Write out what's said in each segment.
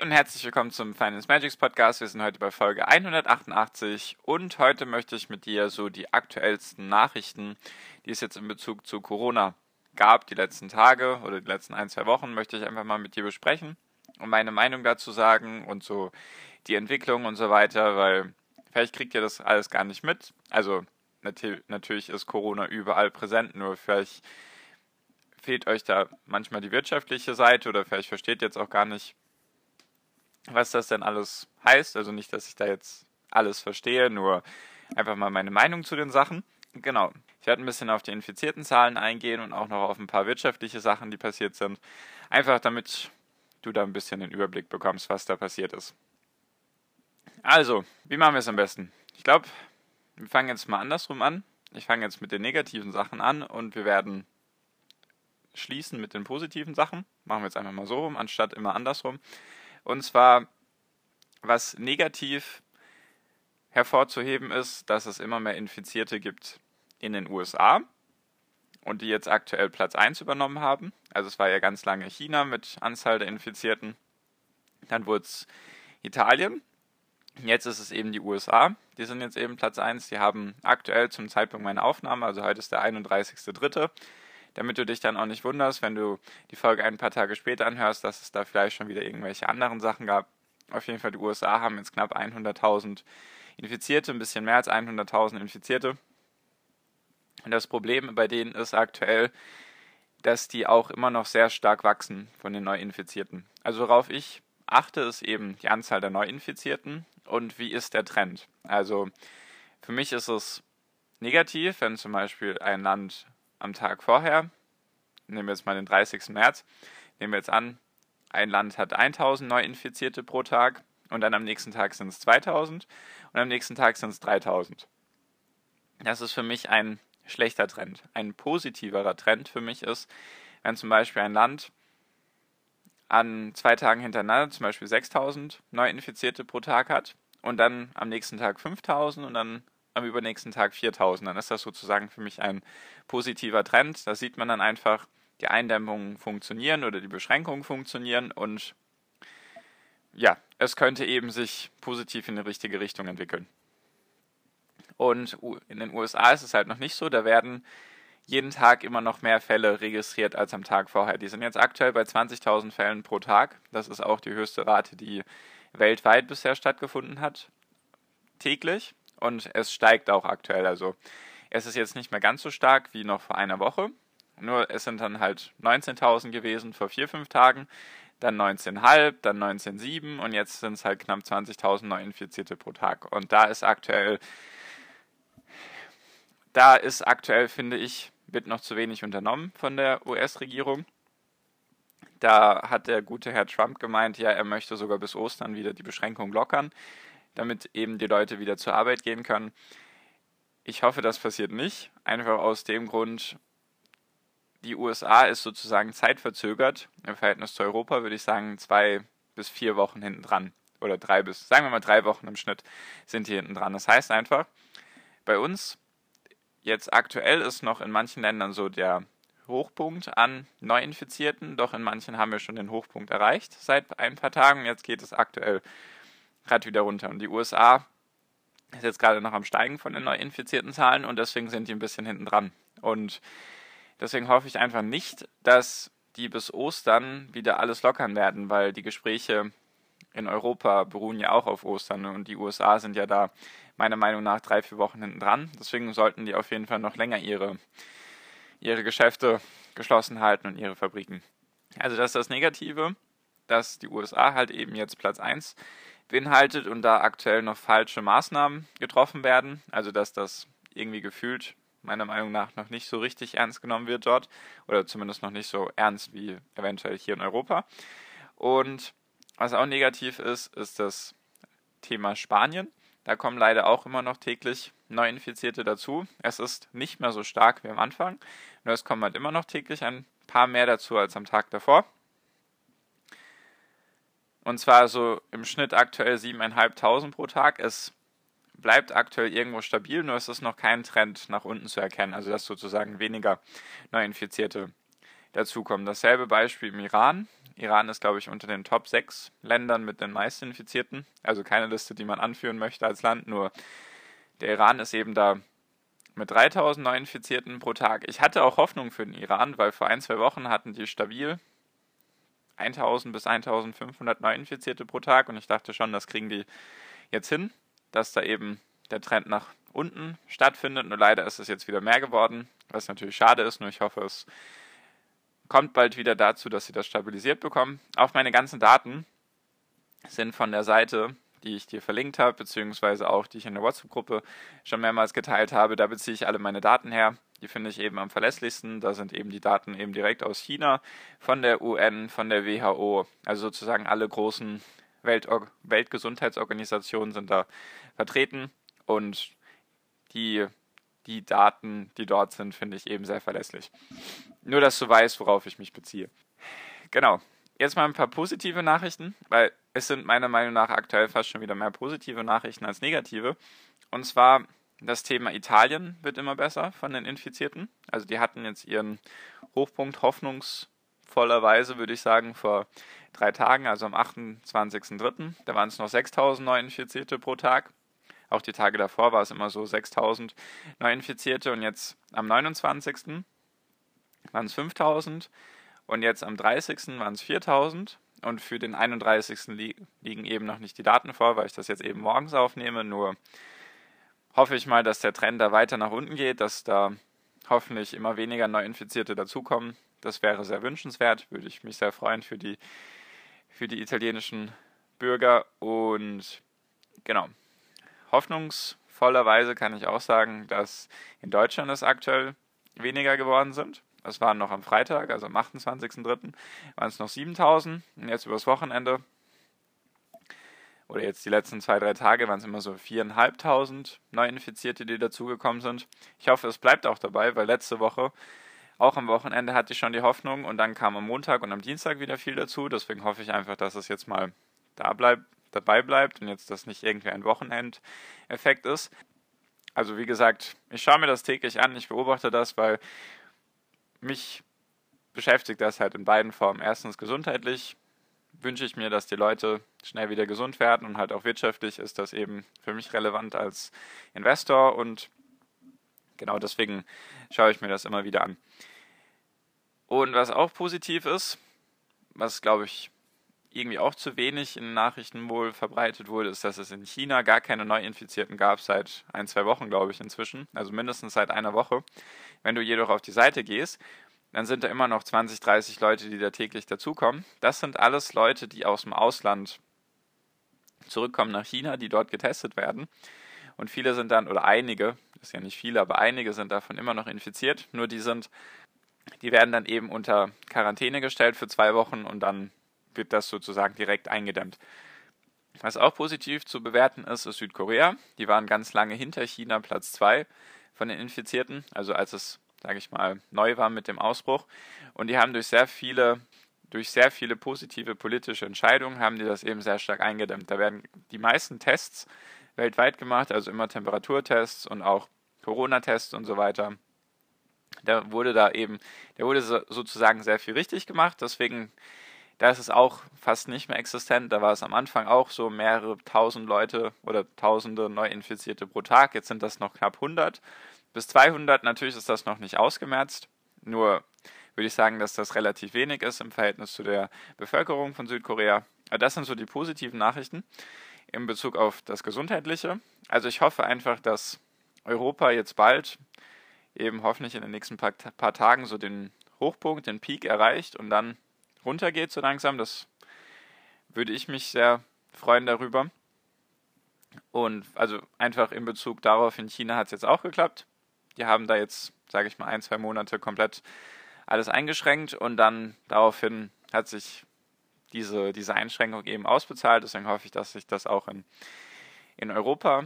Und herzlich willkommen zum Finance Magics Podcast. Wir sind heute bei Folge 188 und heute möchte ich mit dir so die aktuellsten Nachrichten, die es jetzt in Bezug zu Corona gab, die letzten Tage oder die letzten ein, zwei Wochen, möchte ich einfach mal mit dir besprechen und meine Meinung dazu sagen und so die Entwicklung und so weiter, weil vielleicht kriegt ihr das alles gar nicht mit. Also natürlich ist Corona überall präsent, nur vielleicht fehlt euch da manchmal die wirtschaftliche Seite oder vielleicht versteht ihr jetzt auch gar nicht, was das denn alles heißt. Also nicht, dass ich da jetzt alles verstehe, nur einfach mal meine Meinung zu den Sachen. Genau. Ich werde ein bisschen auf die infizierten Zahlen eingehen und auch noch auf ein paar wirtschaftliche Sachen, die passiert sind. Einfach damit du da ein bisschen den Überblick bekommst, was da passiert ist. Also, wie machen wir es am besten? Ich glaube, wir fangen jetzt mal andersrum an. Ich fange jetzt mit den negativen Sachen an und wir werden schließen mit den positiven Sachen. Machen wir jetzt einfach mal so rum, anstatt immer andersrum. Und zwar, was negativ hervorzuheben ist, dass es immer mehr Infizierte gibt in den USA und die jetzt aktuell Platz 1 übernommen haben. Also es war ja ganz lange China mit Anzahl der Infizierten. Dann wurde es Italien. Jetzt ist es eben die USA. Die sind jetzt eben Platz 1. Die haben aktuell zum Zeitpunkt meiner Aufnahme, also heute ist der 31.3., damit du dich dann auch nicht wunderst, wenn du die Folge ein paar Tage später anhörst, dass es da vielleicht schon wieder irgendwelche anderen Sachen gab. Auf jeden Fall, die USA haben jetzt knapp 100.000 Infizierte, ein bisschen mehr als 100.000 Infizierte. Und das Problem bei denen ist aktuell, dass die auch immer noch sehr stark wachsen von den Neuinfizierten. Also worauf ich achte, ist eben die Anzahl der Neuinfizierten und wie ist der Trend. Also für mich ist es negativ, wenn zum Beispiel ein Land am Tag vorher, nehmen wir jetzt mal den 30. März, nehmen wir jetzt an, ein Land hat 1000 Neuinfizierte pro Tag und dann am nächsten Tag sind es 2000 und am nächsten Tag sind es 3000. Das ist für mich ein schlechter Trend. Ein positiverer Trend für mich ist, wenn zum Beispiel ein Land an zwei Tagen hintereinander zum Beispiel 6000 Neuinfizierte pro Tag hat und dann am nächsten Tag 5000 und dann am übernächsten Tag 4000. Dann ist das sozusagen für mich ein positiver Trend. Da sieht man dann einfach, die Eindämmungen funktionieren oder die Beschränkungen funktionieren und ja, es könnte eben sich positiv in die richtige Richtung entwickeln. Und in den USA ist es halt noch nicht so, da werden jeden Tag immer noch mehr Fälle registriert als am Tag vorher. Die sind jetzt aktuell bei 20.000 Fällen pro Tag. Das ist auch die höchste Rate, die weltweit bisher stattgefunden hat, täglich und es steigt auch aktuell. Also es ist jetzt nicht mehr ganz so stark wie noch vor einer Woche. Nur es sind dann halt 19.000 gewesen vor vier, fünf Tagen, dann 19,5, dann 19,7 und jetzt sind es halt knapp 20.000 Neuinfizierte pro Tag. Und da ist aktuell, da ist aktuell, finde ich, wird noch zu wenig unternommen von der US-Regierung. Da hat der gute Herr Trump gemeint, ja, er möchte sogar bis Ostern wieder die Beschränkung lockern damit eben die Leute wieder zur Arbeit gehen können. Ich hoffe, das passiert nicht, einfach aus dem Grund, die USA ist sozusagen zeitverzögert. Im Verhältnis zu Europa würde ich sagen zwei bis vier Wochen hinten dran. Oder drei bis, sagen wir mal drei Wochen im Schnitt sind die hinten dran. Das heißt einfach, bei uns jetzt aktuell ist noch in manchen Ländern so der Hochpunkt an Neuinfizierten, doch in manchen haben wir schon den Hochpunkt erreicht seit ein paar Tagen. Jetzt geht es aktuell gerade wieder runter. Und die USA ist jetzt gerade noch am Steigen von den neuinfizierten Zahlen und deswegen sind die ein bisschen hinten dran. Und deswegen hoffe ich einfach nicht, dass die bis Ostern wieder alles lockern werden, weil die Gespräche in Europa beruhen ja auch auf Ostern und die USA sind ja da meiner Meinung nach drei, vier Wochen hinten dran. Deswegen sollten die auf jeden Fall noch länger ihre, ihre Geschäfte geschlossen halten und ihre Fabriken. Also das ist das Negative, dass die USA halt eben jetzt Platz 1 beinhaltet und da aktuell noch falsche Maßnahmen getroffen werden. Also dass das irgendwie gefühlt meiner Meinung nach noch nicht so richtig ernst genommen wird dort oder zumindest noch nicht so ernst wie eventuell hier in Europa. Und Was auch negativ ist, ist das Thema Spanien. Da kommen leider auch immer noch täglich Neuinfizierte dazu. Es ist nicht mehr so stark wie am Anfang, nur es kommen halt immer noch täglich ein paar mehr dazu als am Tag davor. Und zwar so im Schnitt aktuell 7.500 pro Tag. Es bleibt aktuell irgendwo stabil, nur es ist noch kein Trend nach unten zu erkennen, also dass sozusagen weniger Neuinfizierte dazukommen. Dasselbe Beispiel im Iran. Iran ist, glaube ich, unter den Top 6 Ländern mit den meisten Infizierten. Also keine Liste, die man anführen möchte als Land, nur der Iran ist eben da mit 3000 Neuinfizierten pro Tag. Ich hatte auch Hoffnung für den Iran, weil vor ein, zwei Wochen hatten die stabil 1000 bis 1500 Neuinfizierte pro Tag und ich dachte schon, das kriegen die jetzt hin, dass da eben der Trend nach unten stattfindet. Nur leider ist es jetzt wieder mehr geworden, was natürlich schade ist, nur ich hoffe, es kommt bald wieder dazu, dass sie das stabilisiert bekommen. Auch meine ganzen Daten sind von der Seite, die ich dir verlinkt habe, beziehungsweise auch die ich in der WhatsApp-Gruppe schon mehrmals geteilt habe. Da beziehe ich alle meine Daten her. Die finde ich eben am verlässlichsten. Da sind eben die Daten eben direkt aus China, von der UN, von der WHO. Also sozusagen alle großen Weltor Weltgesundheitsorganisationen sind da vertreten. Und die, die Daten, die dort sind, finde ich eben sehr verlässlich. Nur, dass du weißt, worauf ich mich beziehe. Genau. Jetzt mal ein paar positive Nachrichten, weil es sind meiner Meinung nach aktuell fast schon wieder mehr positive Nachrichten als negative. Und zwar das Thema Italien wird immer besser von den Infizierten. Also die hatten jetzt ihren Hochpunkt hoffnungsvollerweise, würde ich sagen, vor drei Tagen, also am 28.03. Da waren es noch 6000 Neuinfizierte pro Tag. Auch die Tage davor war es immer so 6000 Neuinfizierte und jetzt am 29. waren es 5000 und jetzt am 30. waren es 4000 und für den 31. Li liegen eben noch nicht die Daten vor, weil ich das jetzt eben morgens aufnehme, nur hoffe ich mal, dass der Trend da weiter nach unten geht, dass da hoffentlich immer weniger Neuinfizierte dazukommen. Das wäre sehr wünschenswert, würde ich mich sehr freuen für die, für die italienischen Bürger. Und genau, hoffnungsvollerweise kann ich auch sagen, dass in Deutschland es aktuell weniger geworden sind. Es waren noch am Freitag, also am 28.03. waren es noch 7000 und jetzt übers Wochenende oder jetzt die letzten zwei, drei Tage waren es immer so viereinhalbtausend Neuinfizierte, die dazugekommen sind. Ich hoffe, es bleibt auch dabei, weil letzte Woche, auch am Wochenende, hatte ich schon die Hoffnung und dann kam am Montag und am Dienstag wieder viel dazu. Deswegen hoffe ich einfach, dass es jetzt mal da bleibt, dabei bleibt und jetzt das nicht irgendwie ein Wochenendeffekt ist. Also wie gesagt, ich schaue mir das täglich an, ich beobachte das, weil mich beschäftigt das halt in beiden Formen. Erstens gesundheitlich, wünsche ich mir, dass die Leute schnell wieder gesund werden und halt auch wirtschaftlich ist das eben für mich relevant als Investor und genau deswegen schaue ich mir das immer wieder an. Und was auch positiv ist, was glaube ich irgendwie auch zu wenig in Nachrichten wohl verbreitet wurde, ist, dass es in China gar keine Neuinfizierten gab seit ein, zwei Wochen, glaube ich, inzwischen. Also mindestens seit einer Woche. Wenn du jedoch auf die Seite gehst, dann sind da immer noch 20, 30 Leute, die da täglich dazukommen. Das sind alles Leute, die aus dem Ausland zurückkommen nach China, die dort getestet werden. Und viele sind dann, oder einige, das ist ja nicht viele, aber einige sind davon immer noch infiziert. Nur die sind, die werden dann eben unter Quarantäne gestellt für zwei Wochen und dann wird das sozusagen direkt eingedämmt. Was auch positiv zu bewerten ist, ist Südkorea. Die waren ganz lange hinter China Platz zwei von den Infizierten. Also als es sage ich mal, neu war mit dem Ausbruch. Und die haben durch sehr viele, durch sehr viele positive politische Entscheidungen, haben die das eben sehr stark eingedämmt. Da werden die meisten Tests weltweit gemacht, also immer Temperaturtests und auch Corona-Tests und so weiter. Da wurde da eben, da wurde sozusagen sehr viel richtig gemacht, deswegen da ist es auch fast nicht mehr existent. Da war es am Anfang auch so mehrere tausend Leute oder tausende Neuinfizierte pro Tag. Jetzt sind das noch knapp 100 bis 200. Natürlich ist das noch nicht ausgemerzt. Nur würde ich sagen, dass das relativ wenig ist im Verhältnis zu der Bevölkerung von Südkorea. Das sind so die positiven Nachrichten in Bezug auf das Gesundheitliche. Also ich hoffe einfach, dass Europa jetzt bald eben hoffentlich in den nächsten paar, paar Tagen so den Hochpunkt, den Peak erreicht und dann runtergeht so langsam. Das würde ich mich sehr freuen darüber. Und also einfach in Bezug darauf, in China hat es jetzt auch geklappt. Die haben da jetzt, sage ich mal, ein, zwei Monate komplett alles eingeschränkt und dann daraufhin hat sich diese, diese Einschränkung eben ausbezahlt. Deswegen hoffe ich, dass sich das auch in, in Europa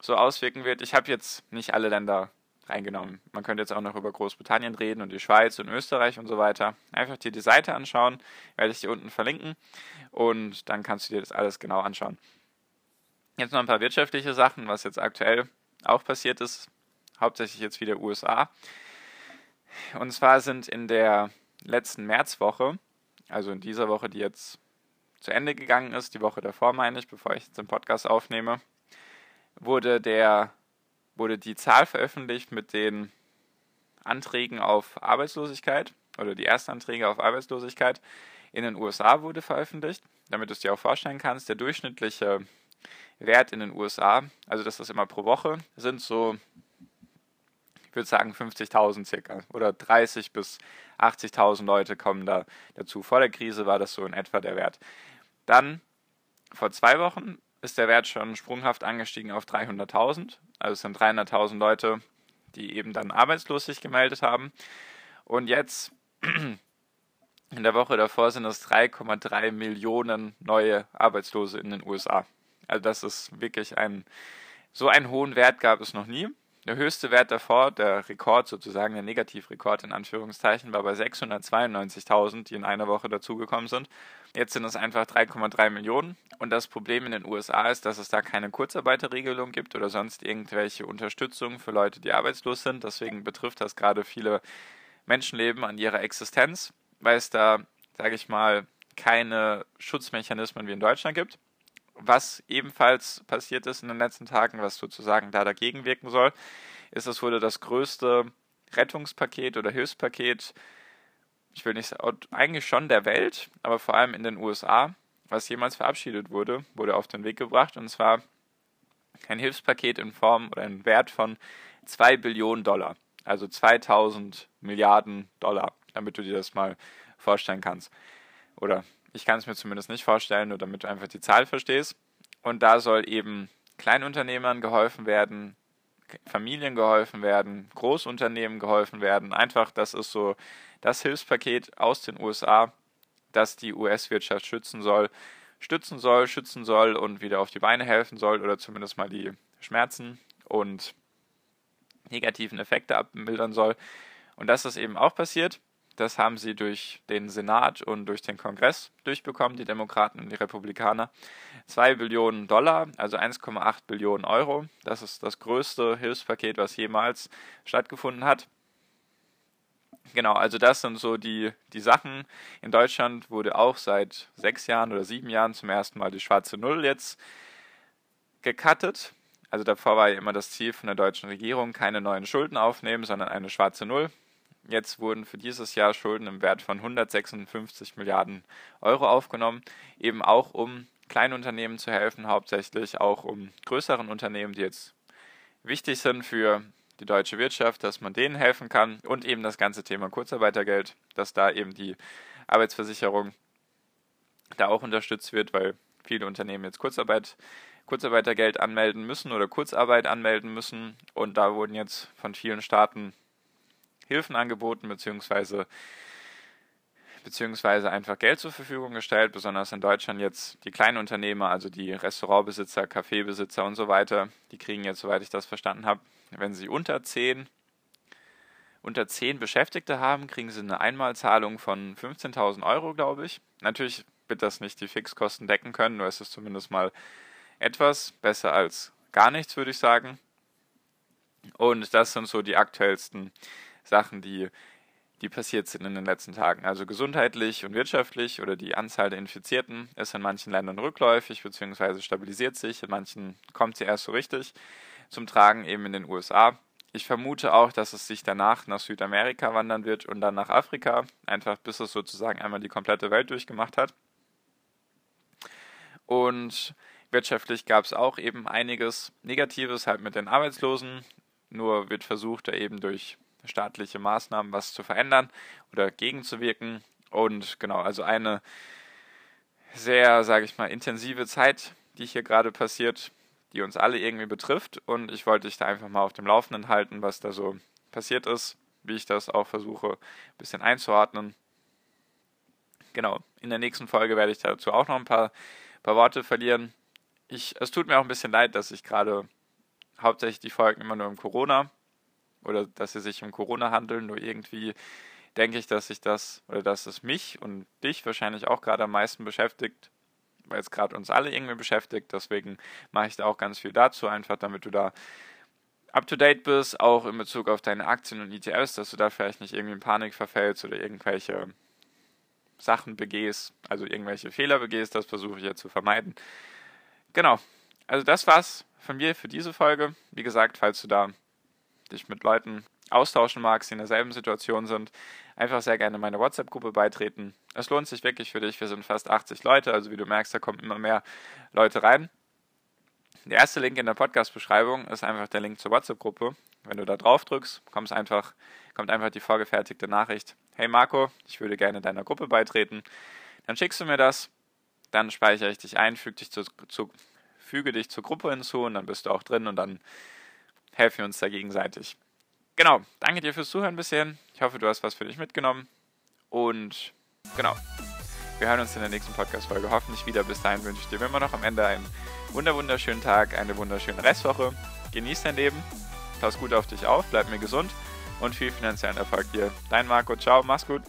so auswirken wird. Ich habe jetzt nicht alle Länder reingenommen. Man könnte jetzt auch noch über Großbritannien reden und die Schweiz und Österreich und so weiter. Einfach dir die Seite anschauen, werde ich dir unten verlinken und dann kannst du dir das alles genau anschauen. Jetzt noch ein paar wirtschaftliche Sachen, was jetzt aktuell auch passiert ist, hauptsächlich jetzt wieder USA. Und zwar sind in der letzten Märzwoche, also in dieser Woche, die jetzt zu Ende gegangen ist, die Woche davor meine ich, bevor ich jetzt den Podcast aufnehme, wurde der wurde die Zahl veröffentlicht mit den Anträgen auf Arbeitslosigkeit oder die ersten Anträge auf Arbeitslosigkeit in den USA wurde veröffentlicht, damit du es dir auch vorstellen kannst. Der durchschnittliche Wert in den USA, also das ist immer pro Woche, sind so, ich würde sagen 50.000 circa oder 30 bis 80.000 Leute kommen da dazu. Vor der Krise war das so in etwa der Wert. Dann vor zwei Wochen ist der Wert schon sprunghaft angestiegen auf 300.000. Also es sind 300.000 Leute, die eben dann arbeitslos sich gemeldet haben. Und jetzt in der Woche davor sind es 3,3 Millionen neue Arbeitslose in den USA. Also das ist wirklich ein, so einen hohen Wert gab es noch nie. Der höchste Wert davor, der Rekord sozusagen, der Negativrekord in Anführungszeichen, war bei 692.000, die in einer Woche dazugekommen sind. Jetzt sind es einfach 3,3 Millionen. Und das Problem in den USA ist, dass es da keine Kurzarbeiterregelung gibt oder sonst irgendwelche Unterstützung für Leute, die arbeitslos sind. Deswegen betrifft das gerade viele Menschenleben an ihrer Existenz, weil es da, sage ich mal, keine Schutzmechanismen wie in Deutschland gibt was ebenfalls passiert ist in den letzten Tagen, was sozusagen da dagegen wirken soll, ist, es wurde das größte Rettungspaket oder Hilfspaket, ich will nicht sagen, eigentlich schon der Welt, aber vor allem in den USA, was jemals verabschiedet wurde, wurde auf den Weg gebracht und zwar ein Hilfspaket in Form oder in Wert von 2 Billionen Dollar, also 2000 Milliarden Dollar, damit du dir das mal vorstellen kannst. Oder ich kann es mir zumindest nicht vorstellen, nur damit du einfach die Zahl verstehst. Und da soll eben Kleinunternehmern geholfen werden, Familien geholfen werden, Großunternehmen geholfen werden. Einfach, das ist so das Hilfspaket aus den USA, das die US-Wirtschaft schützen soll, stützen soll, schützen soll und wieder auf die Beine helfen soll oder zumindest mal die Schmerzen und negativen Effekte abmildern soll. Und das ist eben auch passiert. Das haben sie durch den Senat und durch den Kongress durchbekommen, die Demokraten und die Republikaner. 2 Billionen Dollar, also 1,8 Billionen Euro. Das ist das größte Hilfspaket, was jemals stattgefunden hat. Genau, also das sind so die, die Sachen. In Deutschland wurde auch seit sechs Jahren oder sieben Jahren zum ersten Mal die schwarze Null jetzt gecuttet. Also davor war ja immer das Ziel von der deutschen Regierung, keine neuen Schulden aufnehmen, sondern eine schwarze Null. Jetzt wurden für dieses Jahr Schulden im Wert von 156 Milliarden Euro aufgenommen, eben auch um Kleinunternehmen zu helfen, hauptsächlich auch um größeren Unternehmen, die jetzt wichtig sind für die deutsche Wirtschaft, dass man denen helfen kann. Und eben das ganze Thema Kurzarbeitergeld, dass da eben die Arbeitsversicherung da auch unterstützt wird, weil viele Unternehmen jetzt Kurzarbeit, Kurzarbeitergeld anmelden müssen oder Kurzarbeit anmelden müssen. Und da wurden jetzt von vielen Staaten Hilfen angeboten, beziehungsweise, beziehungsweise einfach Geld zur Verfügung gestellt, besonders in Deutschland jetzt die kleinen Unternehmer, also die Restaurantbesitzer, Kaffeebesitzer und so weiter, die kriegen jetzt, soweit ich das verstanden habe, wenn sie unter 10 unter 10 Beschäftigte haben, kriegen sie eine Einmalzahlung von 15.000 Euro, glaube ich. Natürlich wird das nicht die Fixkosten decken können, nur ist es zumindest mal etwas besser als gar nichts, würde ich sagen. Und das sind so die aktuellsten Sachen, die, die passiert sind in den letzten Tagen. Also gesundheitlich und wirtschaftlich oder die Anzahl der Infizierten ist in manchen Ländern rückläufig bzw. stabilisiert sich, in manchen kommt sie erst so richtig zum Tragen, eben in den USA. Ich vermute auch, dass es sich danach nach Südamerika wandern wird und dann nach Afrika, einfach bis es sozusagen einmal die komplette Welt durchgemacht hat. Und wirtschaftlich gab es auch eben einiges Negatives, halt mit den Arbeitslosen. Nur wird versucht, da eben durch staatliche Maßnahmen was zu verändern oder gegenzuwirken. Und genau, also eine sehr, sage ich mal, intensive Zeit, die hier gerade passiert, die uns alle irgendwie betrifft. Und ich wollte dich da einfach mal auf dem Laufenden halten, was da so passiert ist, wie ich das auch versuche, ein bisschen einzuordnen. Genau, in der nächsten Folge werde ich dazu auch noch ein paar, paar Worte verlieren. Ich, es tut mir auch ein bisschen leid, dass ich gerade hauptsächlich die Folgen immer nur um Corona oder dass sie sich um Corona handeln, nur irgendwie denke ich, dass sich das oder dass es mich und dich wahrscheinlich auch gerade am meisten beschäftigt, weil es gerade uns alle irgendwie beschäftigt. Deswegen mache ich da auch ganz viel dazu, einfach damit du da up to date bist, auch in Bezug auf deine Aktien und ETFs, dass du da vielleicht nicht irgendwie in Panik verfällst oder irgendwelche Sachen begehst, also irgendwelche Fehler begehst, das versuche ich ja zu vermeiden. Genau. Also das war's von mir für diese Folge. Wie gesagt, falls du da dich mit Leuten austauschen magst, die in derselben Situation sind, einfach sehr gerne meiner WhatsApp-Gruppe beitreten. Es lohnt sich wirklich für dich. Wir sind fast 80 Leute, also wie du merkst, da kommen immer mehr Leute rein. Der erste Link in der Podcast-Beschreibung ist einfach der Link zur WhatsApp-Gruppe. Wenn du da drauf drückst, kommt einfach, kommt einfach die vorgefertigte Nachricht. Hey Marco, ich würde gerne deiner Gruppe beitreten. Dann schickst du mir das, dann speichere ich dich ein, füge dich, zu, zu, füge dich zur Gruppe hinzu und dann bist du auch drin und dann helfen wir uns da gegenseitig. Genau, danke dir fürs Zuhören bisher. Ich hoffe, du hast was für dich mitgenommen. Und genau, wir hören uns in der nächsten Podcast-Folge hoffentlich wieder. Bis dahin wünsche ich dir immer noch am Ende einen wunderschönen Tag, eine wunderschöne Restwoche. Genieß dein Leben, pass gut auf dich auf, bleib mir gesund und viel finanziellen Erfolg dir. Dein Marco, ciao, mach's gut.